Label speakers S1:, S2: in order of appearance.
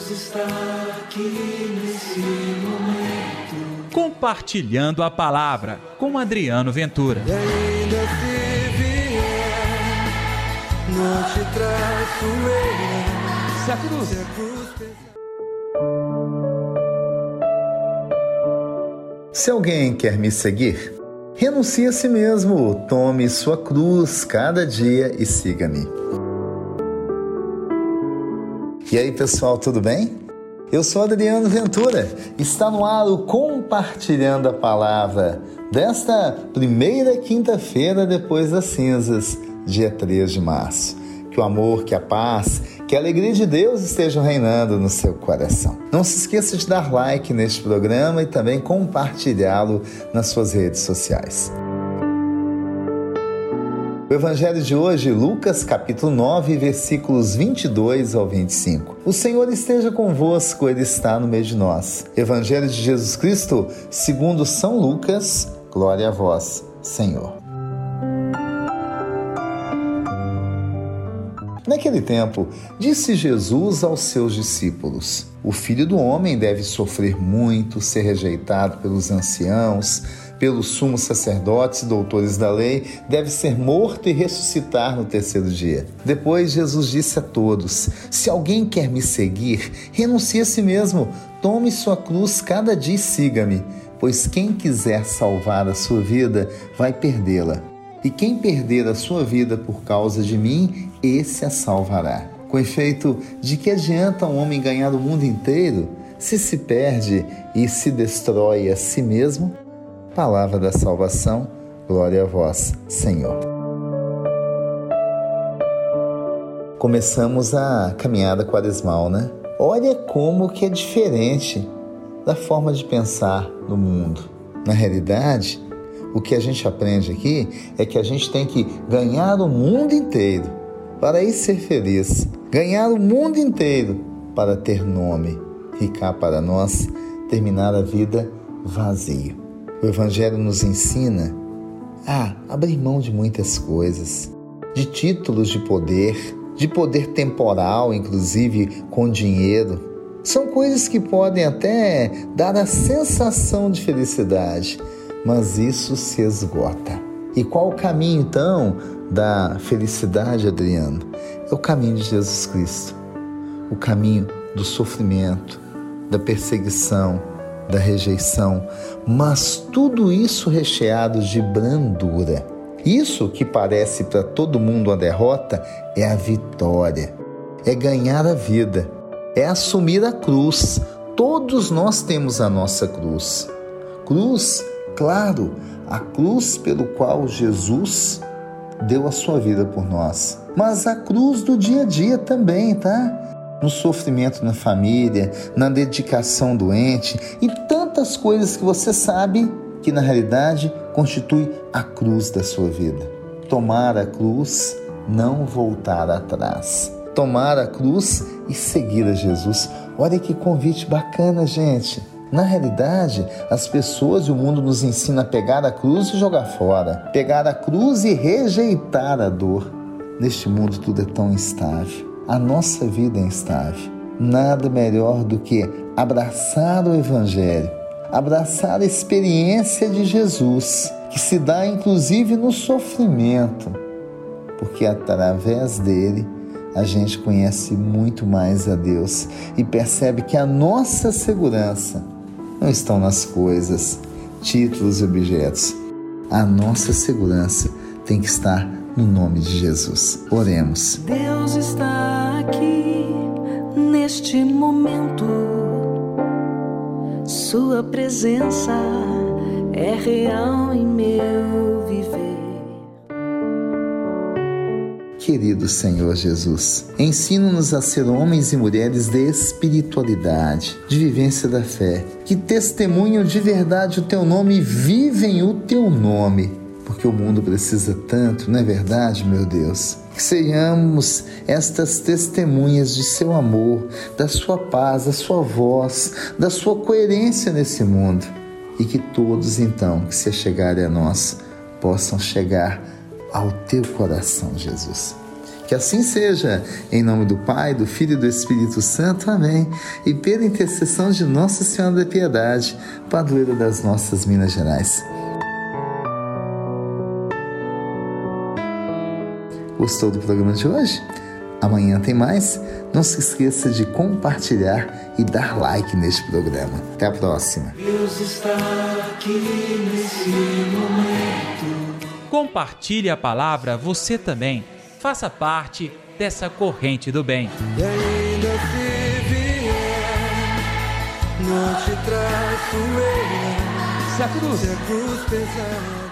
S1: Deus está aqui nesse momento.
S2: Compartilhando a palavra com Adriano Ventura.
S1: E ainda se vier, não te traço.
S2: Se a cruz.
S1: Se a cruz pesar.
S3: Se alguém quer me seguir, renuncie a si mesmo, tome sua cruz cada dia e siga-me. E aí, pessoal, tudo bem? Eu sou Adriano Ventura. Está no ar o Compartilhando a Palavra desta primeira quinta-feira depois das cinzas, dia 3 de março. Que o amor, que a paz, que a alegria de Deus estejam reinando no seu coração. Não se esqueça de dar like neste programa e também compartilhá-lo nas suas redes sociais. O evangelho de hoje, Lucas capítulo 9, versículos 22 ao 25. O Senhor esteja convosco, ele está no meio de nós. Evangelho de Jesus Cristo, segundo São Lucas. Glória a vós, Senhor. Naquele tempo, disse Jesus aos seus discípulos: O filho do homem deve sofrer muito, ser rejeitado pelos anciãos, pelos sumos sacerdotes e doutores da lei, deve ser morto e ressuscitar no terceiro dia. Depois, Jesus disse a todos: Se alguém quer me seguir, renuncie a si mesmo, tome sua cruz cada dia e siga-me, pois quem quiser salvar a sua vida vai perdê-la. E quem perder a sua vida por causa de mim, esse a salvará. Com efeito, de que adianta um homem ganhar o mundo inteiro se se perde e se destrói a si mesmo? Palavra da salvação, glória a vós, Senhor. Começamos a caminhada quaresmal, né? Olha como que é diferente da forma de pensar no mundo. Na realidade, o que a gente aprende aqui é que a gente tem que ganhar o mundo inteiro para aí ser feliz, ganhar o mundo inteiro para ter nome cá para nós terminar a vida vazio. O Evangelho nos ensina a abrir mão de muitas coisas, de títulos de poder, de poder temporal, inclusive com dinheiro. São coisas que podem até dar a sensação de felicidade, mas isso se esgota. E qual o caminho então da felicidade, Adriano? É o caminho de Jesus Cristo, o caminho do sofrimento, da perseguição, da rejeição, mas tudo isso recheado de brandura. Isso que parece para todo mundo a derrota é a vitória, é ganhar a vida, é assumir a cruz. Todos nós temos a nossa cruz. Cruz claro, a cruz pelo qual Jesus deu a sua vida por nós, mas a cruz do dia a dia também, tá? No sofrimento na família, na dedicação doente e tantas coisas que você sabe que na realidade constitui a cruz da sua vida. Tomar a cruz, não voltar atrás. Tomar a cruz e seguir a Jesus. Olha que convite bacana, gente. Na realidade, as pessoas e o mundo nos ensina a pegar a cruz e jogar fora, pegar a cruz e rejeitar a dor. Neste mundo tudo é tão instável. A nossa vida é instável. Nada melhor do que abraçar o Evangelho, abraçar a experiência de Jesus, que se dá inclusive no sofrimento, porque através dele a gente conhece muito mais a Deus e percebe que a nossa segurança não estão nas coisas, títulos e objetos. A nossa segurança tem que estar no nome de Jesus. Oremos.
S4: Deus está neste momento. Sua presença é real em meu viver.
S3: Querido Senhor Jesus, ensina-nos a ser homens e mulheres de espiritualidade, de vivência da fé, que testemunham de verdade o teu nome e vivem o teu nome, porque o mundo precisa tanto, não é verdade, meu Deus? Que sejamos estas testemunhas de seu amor, da sua paz, da sua voz, da sua coerência nesse mundo, e que todos então que se chegarem a nós possam chegar ao teu coração, Jesus. Que assim seja, em nome do Pai, do Filho e do Espírito Santo. Amém. E pela intercessão de Nossa Senhora da Piedade, padroeira das nossas Minas Gerais. Gostou do programa de hoje? Amanhã tem mais. Não se esqueça de compartilhar e dar like neste programa. Até a próxima.
S1: Deus está aqui nesse momento.
S2: Compartilhe a palavra você também. Faça parte dessa corrente do bem.
S1: E ainda se vier, não te traço eu.
S2: Se a cruz
S1: Se a cruz pesar.